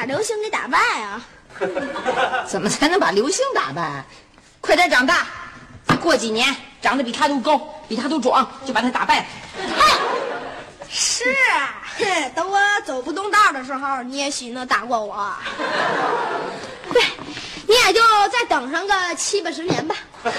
把刘星给打败啊？怎么才能把刘星打败？快点长大，过几年长得比他都高，比他都壮，就把他打败了。是啊，哼，等我走不动道的时候，你也许能打过我。对，你也就再等上个七八十年吧。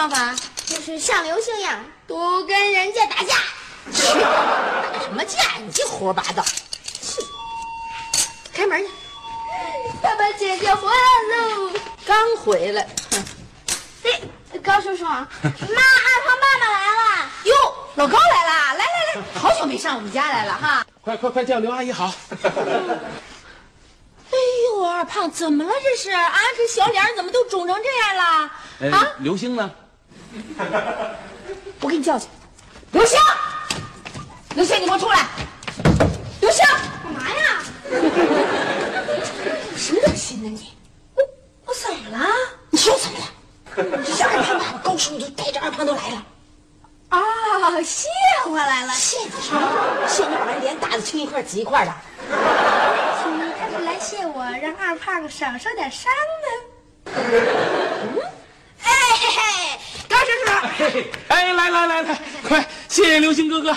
方法？就是像刘星一样，多跟人家打架。去，打什么架？你这胡说八道。去，开门去。爸爸姐姐回来喽！刚回来。哼哎，高叔叔，妈，二胖爸爸来了。哟，老高来了，来来来，好久没上我们家来了哈。快快快叫刘阿姨好！哎呦，二胖怎么了？这是啊，这小脸怎么都肿成这样了？呃啊，刘星呢？我给你叫去。刘星，刘星，你给我出来！刘星，干嘛呀？什么恶心呢你？我我怎么了？你说怎么了？你这二胖爸爸高叔都带着二胖都来了。啊，谢我来了。谢你什么？谢你把人脸打的青一块紫一块的。他是来谢我，让二胖少受点伤呢。哎嘿嘿，高叔叔，嘿嘿，哎，来来来来，快，谢谢刘星哥哥。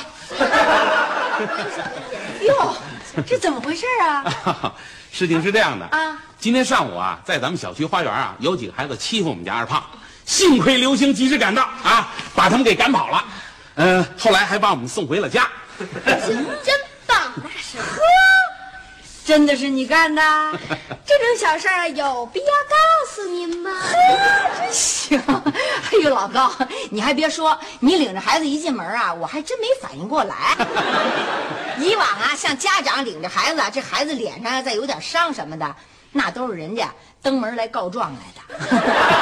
哟，这怎么回事啊？事情是这样的啊，今天上午啊，在咱们小区花园啊，有几个孩子欺负我们家二胖，幸亏刘星及时赶到啊，把他们给赶跑了。嗯、后来还把我们送回了家。真 真棒，那是呵。真的是你干的？这种小事儿有必要告诉您吗？真行！哎呦，老高，你还别说，你领着孩子一进门啊，我还真没反应过来。以往啊，像家长领着孩子，这孩子脸上再有点伤什么的，那都是人家登门来告状来的。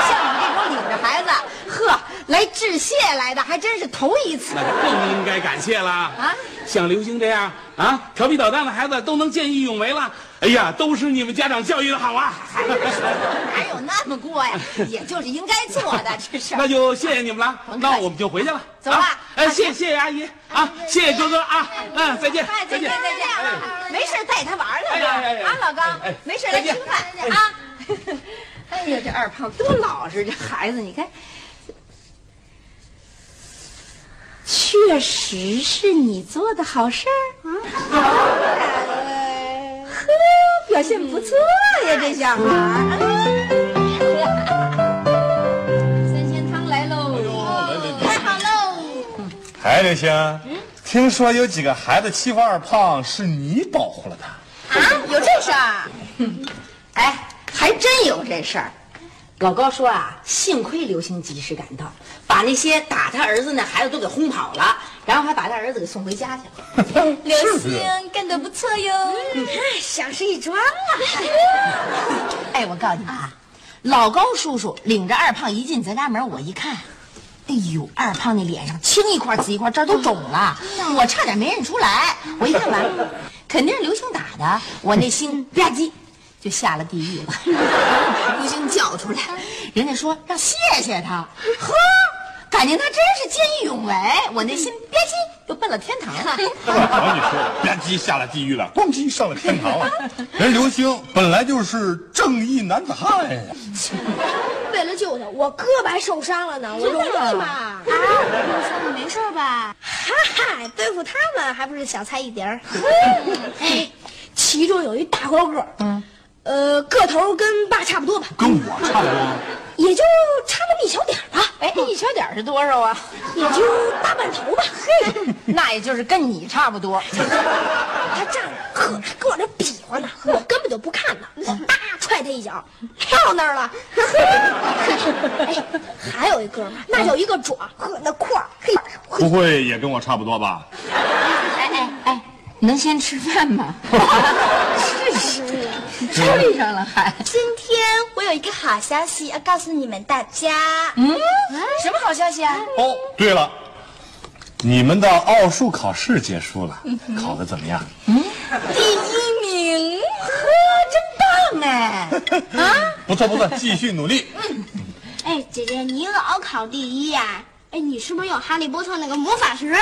像 领着孩子，呵，来致谢来的，还真是头一次那就更应该感谢啦！啊！像刘星这样啊调皮捣蛋的孩子都能见义勇为了，哎呀，都是你们家长教育的好啊！哪有那么过呀？也就是应该做的，这是。那就谢谢你们了，那我们就回去了。走了啊哎，啊谢谢阿姨啊，谢谢哥哥啊，嗯，再见哎，再见再见。没事带他玩来了啊，老高哎，没事来吃饭啊。哎呀，这二胖多老实，这孩子你看，确实是你做的好事儿啊。呵，表现不错呀，这小孩儿。三鲜汤来喽！太好喽！哎，刘星，听说有几个孩子欺负二胖，是你保护了他。啊，有这事儿？哎，还真有这事儿。老高说啊，幸亏刘星及时赶到，把那些打他儿子那孩子都给轰跑了，然后还把他儿子给送回家去了。刘星干得不错哟，你看像是一桩啊。哎，我告诉你们啊，老高叔叔领着二胖一进咱家门，我一看，哎呦，二胖那脸上青一块紫一块，这儿都肿了，我差点没认出来。我一看完了，肯定是刘星打的，我那心吧唧就下了地狱了。刘星叫出来，人家说让谢谢他，呵，感情他真是见义勇为，我那心吧唧就奔了天堂了。瞧你说的，吧唧下了地狱了，咣叽上了天堂了。人刘星本来就是正义男子汉呀，为了救他，我胳膊还受伤了呢，我容易吗？啊，刘星，你没事吧？哈哈，对付他们还不是小菜一碟儿。哎，其中有一大高个，嗯，呃，个头跟爸差不多吧，跟我差不多。也就差那么一小点儿吧，哎，一小点儿是多少啊？也就大半头吧。嘿，那也就是跟你差不多。他站着，呵，还跟我这比划呢，我根本就不看他，我叭踹他一脚，跳那儿了。哎，还有一哥们，那叫一个壮，呵，那块儿，嘿，不会也跟我差不多吧？哎哎哎，能先吃饭吗？是是，追上了还。今天我有一个好消息要告诉你们大家。嗯，什么好消息啊？哦，对了，你们的奥数考试结束了，考得怎么样？嗯第一名，呵，真棒哎！啊，不错不错，继续努力。哎，姐姐，你老考第一呀、哎，你是不是有哈利波特那个魔法石？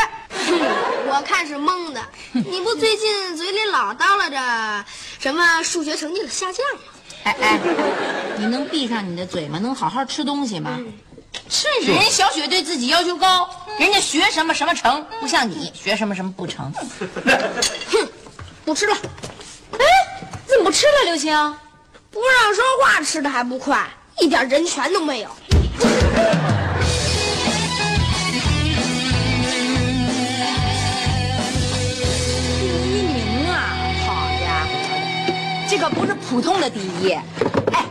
我看是蒙的。你不最近嘴里老叨唠着什么数学成绩的下降吗？哎哎，你能闭上你的嘴吗？能好好吃东西吗？是人家小雪对自己要求高，人家学什么什么成，不像你学什么什么不成。哼不吃了，哎，怎么不吃了，刘星？不让说话，吃的还不快，一点人权都没有。可不是普通的第一，哎，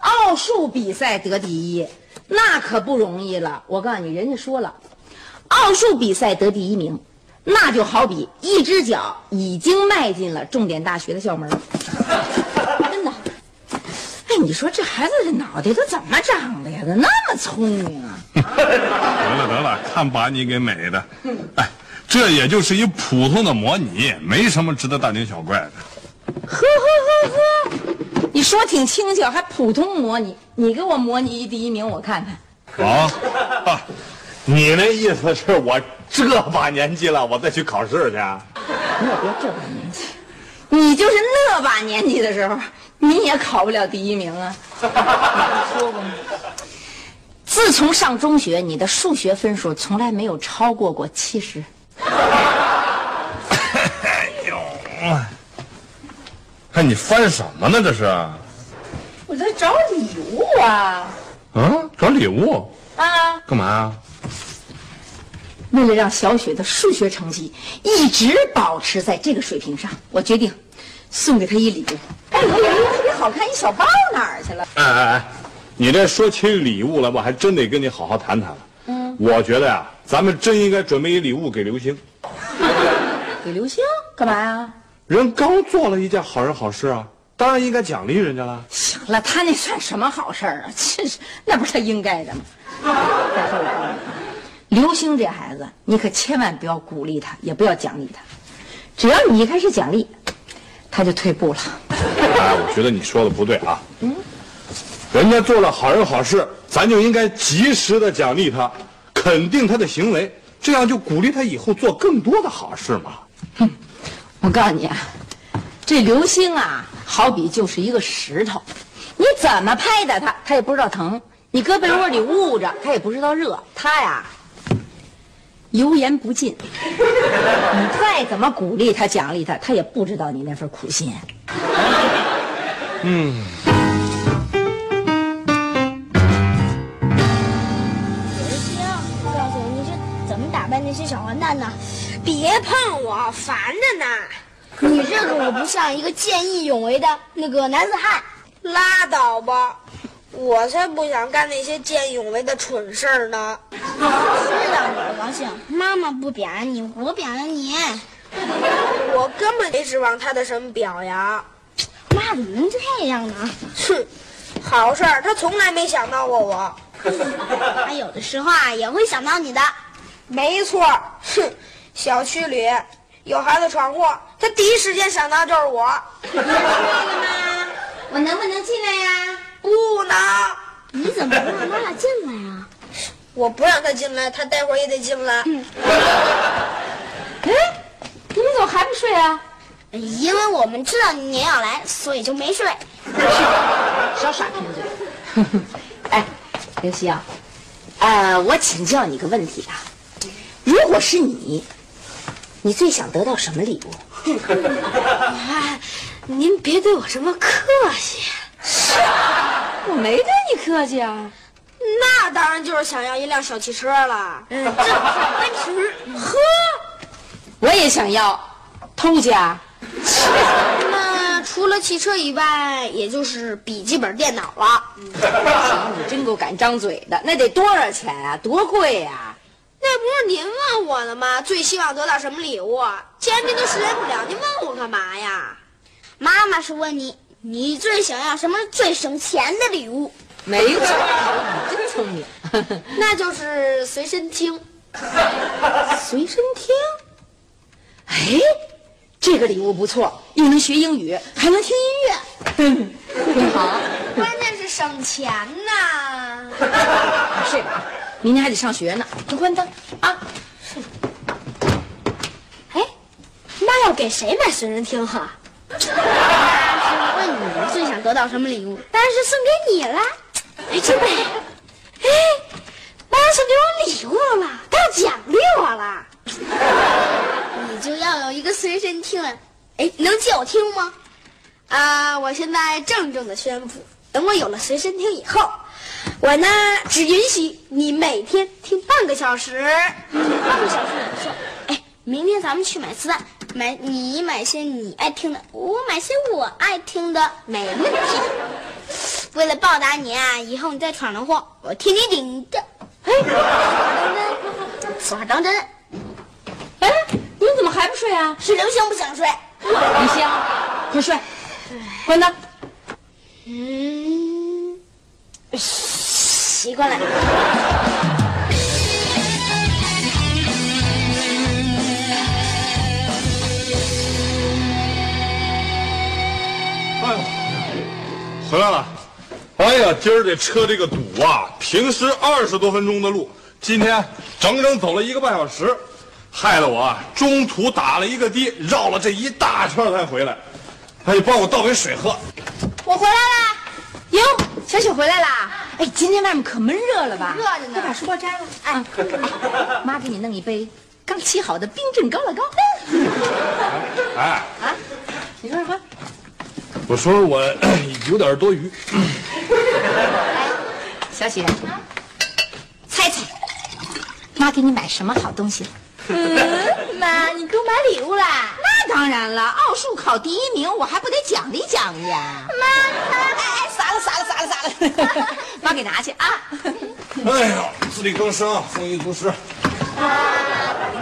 奥数比赛得第一，那可不容易了。我告诉你，人家说了，奥数比赛得第一名，那就好比一只脚已经迈进了重点大学的校门。真的。哎，你说这孩子这脑袋都怎么长的呀？怎么那么聪明啊？得了得了，看把你给美的。哎，这也就是一普通的模拟，没什么值得大惊小怪的。呵呵呵呵，你说挺轻巧，还普通模拟，你给我模拟一第一名，我看看。啊，啊你那意思是我这把年纪了，我再去考试去？你也别这把年纪，你就是那把年纪的时候，你也考不了第一名啊。说过吗？自从上中学，你的数学分数从来没有超过过七十。哎呦，看你翻什么呢？这是？我在找礼物啊啊，找礼物啊！干嘛呀？为了让小雪的数学成绩一直保持在这个水平上，我决定送给她一礼物。哎，我有一个特别好看一小包，哪儿去了？哎哎哎，你这说起礼物来，我还真得跟你好好谈谈了。嗯，我觉得呀，咱们真应该准备一礼物给刘星。给刘星干嘛呀？人刚做了一件好人好事啊，当然应该奖励人家了。行了，他那算什么好事儿啊？真是，那不是他应该的吗？再说我告诉你，刘星这孩子，你可千万不要鼓励他，也不要奖励他。只要你一开始奖励，他就退步了。哎，我觉得你说的不对啊。嗯，人家做了好人好事，咱就应该及时的奖励他，肯定他的行为，这样就鼓励他以后做更多的好事嘛。我告诉你啊，这刘星啊，好比就是一个石头，你怎么拍打他，他也不知道疼；你搁被窝里捂着，他也不知道热。他呀，油盐不进。你再怎么鼓励他、奖励他，他也不知道你那份苦心。刘星，告诉我你是怎么打败那些小混蛋的？别碰我，烦着呢。你这可不像一个见义勇为的那个男子汉。拉倒吧，我才不想干那些见义勇为的蠢事儿呢。知道你不高兴，妈妈不表扬你，我表扬你。我根本没指望他的什么表扬。妈怎么能这样呢？哼，好事儿他从来没想到过我。他有的时候啊也会想到你的。没错，哼，小区里有孩子闯祸，他第一时间想到就是我。我能不能进来呀？不能，你怎么不让妈妈进来啊？我不让他进来，他待会儿也得进来。嗯哎，你们怎么还不睡啊？因为我们知道你要来，所以就没睡。少耍贫嘴。哎，刘希啊，呃，我请教你个问题啊，如果是你，你最想得到什么礼物？哎，您别对我这么客气。是我没对你客气啊。那当然就是想要一辆小汽车了。奔驰。呵，我也想要，偷家。那除了汽车以外，也就是笔记本电脑了。行，你真够敢张嘴的，那得多少钱啊？多贵呀、那不是您问我的吗？最希望得到什么礼物？既然您都实现不了，您问我干嘛呀？妈妈是问你，你最想要什么最省钱的礼物？没错，你真聪明。那就是随身听。随身听。哎，这个礼物不错，又能学英语，还能听音乐，挺好。关键是省钱呐。睡吧，明天还得上学呢。你关灯啊。哎，妈要给谁买随身听哈、问你最想得到什么礼物，当然是送给你了。哎，真美！哎，妈送给我礼物了，她要奖励我了。你就要有一个随身听了。哎，能借我听吗？啊，我现在郑重的宣布，等我有了随身听以后，我呢只允许你每天听半个小时。半个小时也不错。哎，明天咱们去买磁带，买你买些你爱听的，我买些我爱听的，没问题。为了报答你啊，以后你再闯了祸，我替你顶着。哎，此话当真？哎，你们怎么还不睡啊？是刘星不想睡。李香，快睡，关灯。嗯，习惯了。哎呦，回来了！哎呀，今儿这车这个堵啊，平时二十多分钟的路，今天整整走了一个半小时，害得我啊中途打了一个的，绕了这一大圈才回来。哎，你帮我倒杯水喝。我回来啦！哟，小雪回来啦！哎，今天外面可闷热了吧？热着呢快把书包摘了。哎，哎妈给你弄一杯刚沏好的冰镇高乐高。哎，啊，你说什么？我说我 有点多余，小雪，猜猜，妈给你买什么好东西了？嗯妈，你给我买礼物啦？那当然了，奥数考第一名，我还不得奖励奖励啊！妈，哎哎，洒了洒了洒了洒了，妈给拿去啊！哎呀，自力更生，丰衣足食。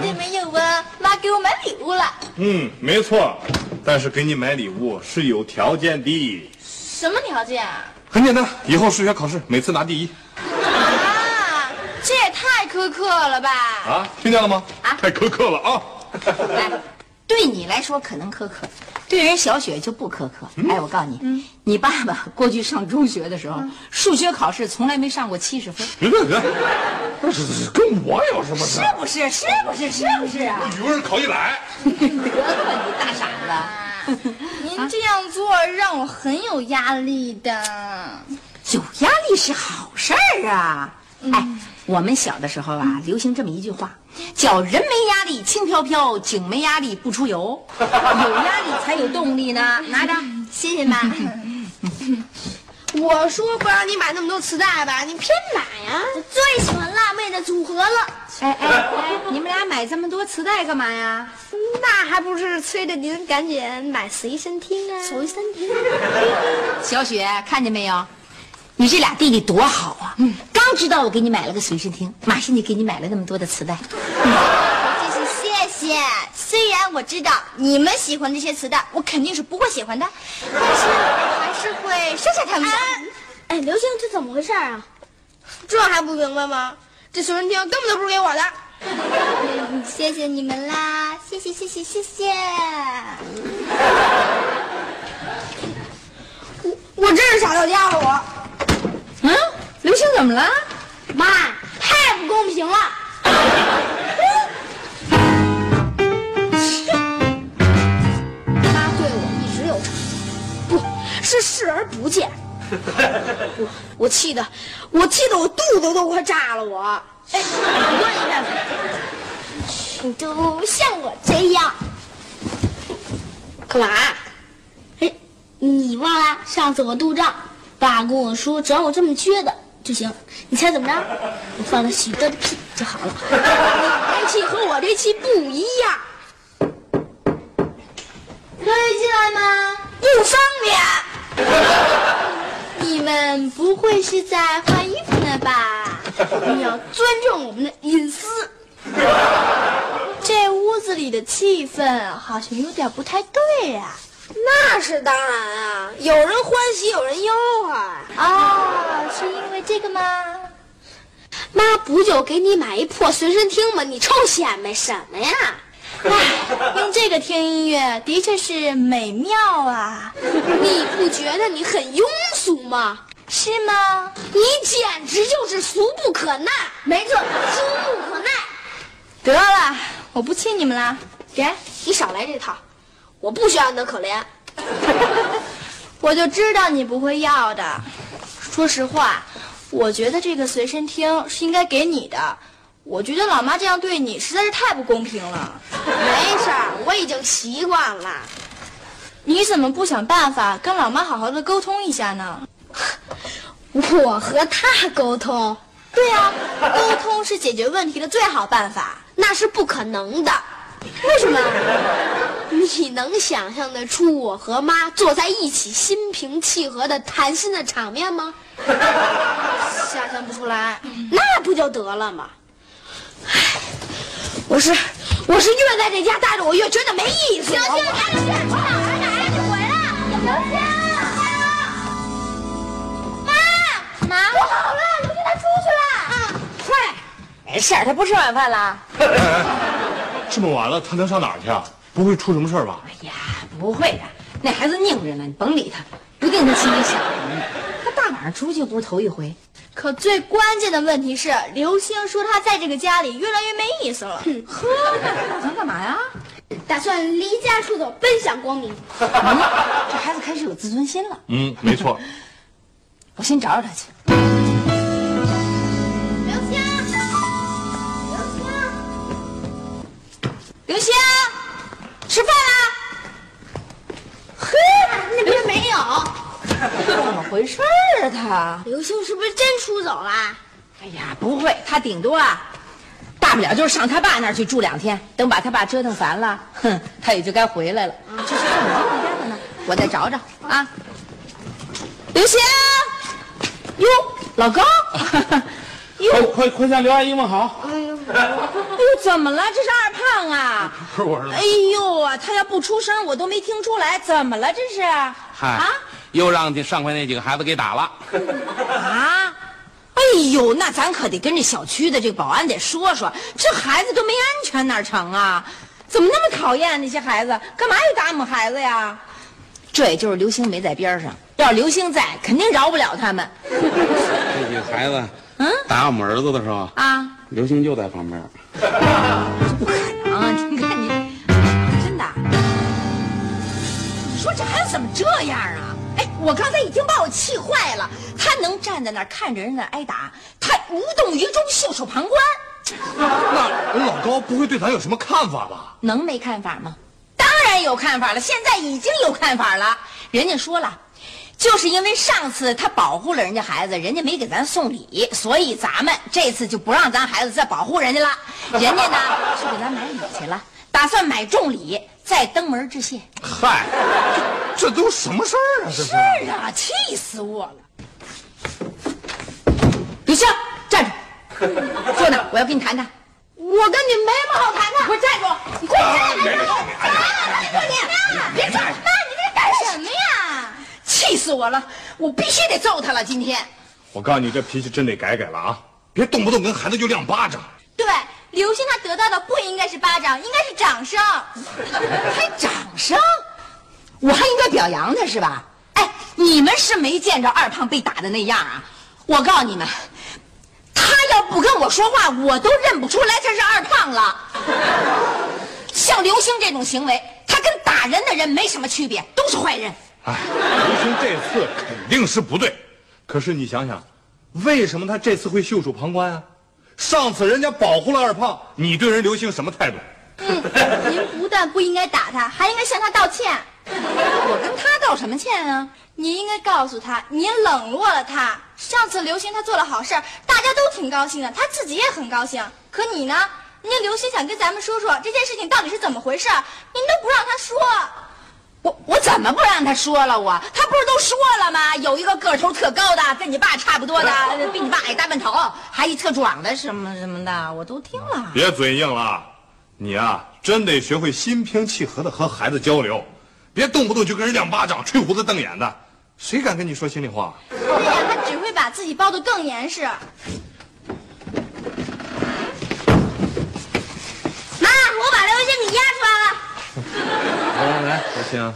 对没有啊？妈给我买礼物了。嗯，没错，但是给你买礼物是有条件的。什么条件啊？很简单，以后数学考试每次拿第一。啊，这也太苛刻了吧？啊，听见了吗？啊太苛刻了啊！来，对你来说可能苛刻，对人小雪就不苛刻。哎，我告诉你，你爸爸过去上中学的时候，数学考试从来没上过七十分，别别别，那是是跟我有什么事是？不是？是不是？是不是啊？语文考一百，得了吧，你大傻子！您这样做让我很有压力的。有压力是好事儿啊！哎，我们小的时候啊，流行这么一句话，叫“人没压力轻飘飘，井没压力不出油”，有压力才有动力呢。拿着，谢谢妈。我说不让你买那么多磁带吧，你偏买呀、我最喜欢辣妹的组合了，哎哎 哎，你们俩买这么多磁带干嘛呀？那还不是催着您赶紧买随身听啊？随身听。小雪，看见没有？你这俩弟弟多好啊！嗯，刚知道我给你买了个随身听，马上就给你买了那么多的磁带。真是谢谢。虽然我知道你们喜欢这些磁带，我肯定是不会喜欢的，但是我还是会收下他们的。哎，刘星，这怎么回事啊？这还不明白吗？这随身听根本就不是给我的。谢谢你们啦，谢谢谢谢谢谢。我我真是傻到家了，我嗯，刘星怎么了？妈太不公平了。妈对我一直有成，不是视而不见。我我气的，我气的我肚子都快炸了，我。哎，你问一遍。你都像我这样，干嘛？哎，你忘了上次我肚胀，爸跟我说只要我这么撅的就行。你猜怎么着？我放了许多的屁就好了。你这气和我这气不一样，可以进来吗？不方便。你们不会是在换衣服呢吧？你要尊重我们的隐私。这屋子里的气氛好像有点不太对呀、那是当然啊，有人欢喜有人忧啊。哦，是因为这个吗？妈不就给你买一破随身听吗？你臭显摆什么呀？唉，用这个听音乐的确是美妙啊，你不觉得你很庸俗吗？是吗？你简直就是俗不可耐。没错，俗不可耐。得了，我不气你们了。给，你少来这套，我不需要你的可怜。我就知道你不会要的。说实话，我觉得这个随身听是应该给你的。我觉得老妈这样对你实在是太不公平了。没事儿，我已经习惯了。你怎么不想办法跟老妈好好的沟通一下呢？我和他沟通，对呀、沟通是解决问题的最好办法。那是不可能的。为什么？你能想象得出我和妈坐在一起心平气和的谈心的场面吗？想象不出来。那不就得了吗？唉，我是我是越在这家待着，我越觉得没意思。小心，哎，刘星，你哪儿哪儿？你回来！刘星，妈，妈，不好了，刘星他出去了。啊，快，没事儿，他不吃晚饭了。这么晚了，他能上哪儿去啊？不会出什么事儿吧？哎呀，不会的，那孩子拧着呢，你甭理他，不定他心里想什么呢。他大晚上出去又不是头一回。可最关键的问题是，刘星说他在这个家里越来越没意思了。呵，那打算干嘛呀？打算离家出走，奔向光明。嗯，这孩子开始有自尊心了。嗯，没错。我先找找他去。刘星，吃饭啦！嘿，那边没有。怎么回事儿啊他？刘星是不是真出走啦？哎呀，不会，他顶多啊，大不了就是上他爸那儿去住两天，等把他爸折腾烦了，哼，他也就该回来了。这是干嘛回家了呢？我再找找啊。刘星，哟，老高，快快快向刘阿姨问好。哎呦，怎么了？这是二胖啊！不是我儿子哎呦啊，他要不出声，我都没听出来。怎么了？这是？嗨啊，又让这上回那几个孩子给打了。啊！哎呦，那咱可得跟这小区的这个保安得说说，这孩子都没安全哪成啊？怎么那么讨厌那些孩子？干嘛要打我们孩子呀？这也就是刘星没在边上，要是刘星在，肯定饶不了他们 这几个孩子，嗯打我们儿子的时候，啊！刘星就在旁边。不可能！你看你，真的？你说这孩子怎么这样啊？哎，我刚才已经把我气坏了。他能站在那儿看着人家挨打，他无动于衷，袖手旁观，那老高不会对咱有什么看法吧？能没看法吗？当然有看法了，现在已经有看法了。人家说了，就是因为上次他保护了人家孩子，人家没给咱送礼，所以咱们这次就不让咱孩子再保护人家了。人家呢去给咱买礼去了，打算买重礼再登门致谢。嗨，这这都什么事儿啊？这是是啊，气死我了！刘星，站住！坐那儿，我要跟你谈谈。我跟你没什么好谈的。给我站住！你快站住！妈，你别吵！妈，你？气死我了！我必须得揍他了！今天我告诉你，这脾气真得改改了啊！别动不动跟孩子就亮巴掌。对，刘星他得到的不应该是巴掌，应该是掌声。还掌声，我还应该表扬他是吧？哎，你们是没见着二胖被打的那样啊！我告诉你们，他要不跟我说话，我都认不出来他是二胖了。像刘星这种行为，他跟打人的人没什么区别，都是坏人。哎，刘星这次肯定是不对，可是你想想，为什么他这次会袖手旁观啊？上次人家保护了二胖，你对人刘星什么态度？嗯，您不但不应该打他，还应该向他道歉。我跟他道什么歉啊？你应该告诉他，您冷落了他。上次刘星他做了好事儿，大家都挺高兴的，他自己也很高兴。可你呢？人家刘星想跟咱们说说这件事情到底是怎么回事，您都不让他说。我我怎么不让他说了？我他不是都说了吗？有一个个头特高的，跟你爸差不多的，比你爸矮大半头，还一特壮的什么什么的，我都听了。别嘴硬了，你啊，真得学会心平气和的和孩子交流，别动不动就跟人亮巴掌、吹胡子瞪眼的，谁敢跟你说心里话？对呀，他只会把自己包得更严实。妈，我把刘星给压出来了。刘星，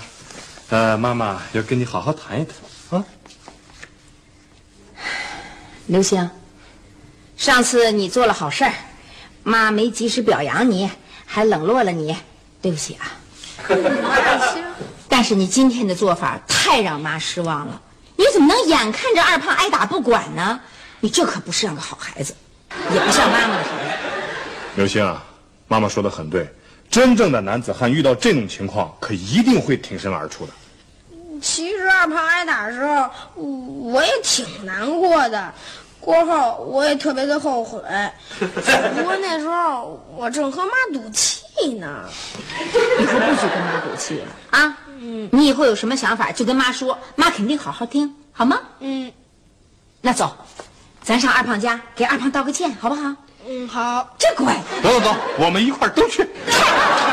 呃，妈妈要跟你好好谈一谈啊。刘星，上次你做了好事儿，妈没及时表扬你，还冷落了你，对不起啊。但是你今天的做法太让妈失望了，你怎么能眼看着二胖挨打不管呢？你这可不是样个好孩子，也不像妈妈的孩子。刘星啊，妈妈说的很对，真正的男子汉遇到这种情况，可一定会挺身而出的。其实二胖挨打的时候，我也挺难过的。过后我也特别的后悔，不过那时候我正和妈赌气呢。以后不许跟妈赌气了啊！嗯，你以后有什么想法就跟妈说，妈肯定好好听，好吗？嗯那走，咱上二胖家给二胖道个歉，好不好？嗯，好。这乖。走走走，我们一块儿都去。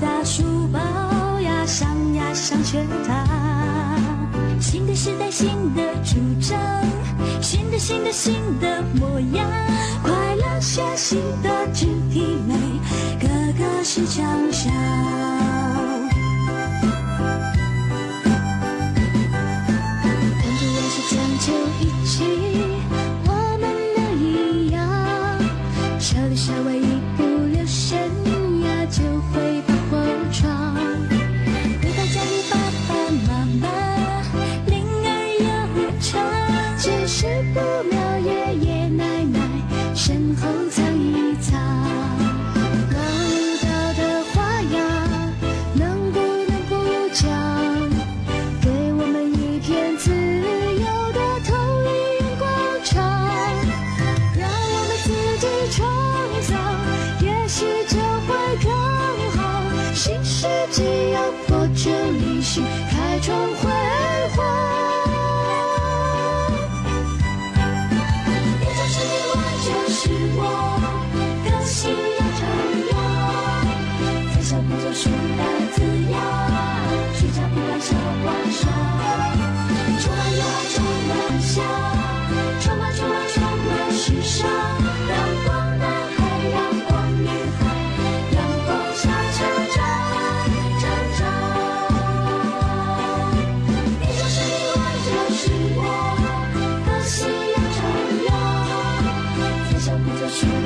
大书包呀，上呀上学堂。新的时代，新的主张，新的新的新的模样。快乐学习的肢体美，个个是强项。you.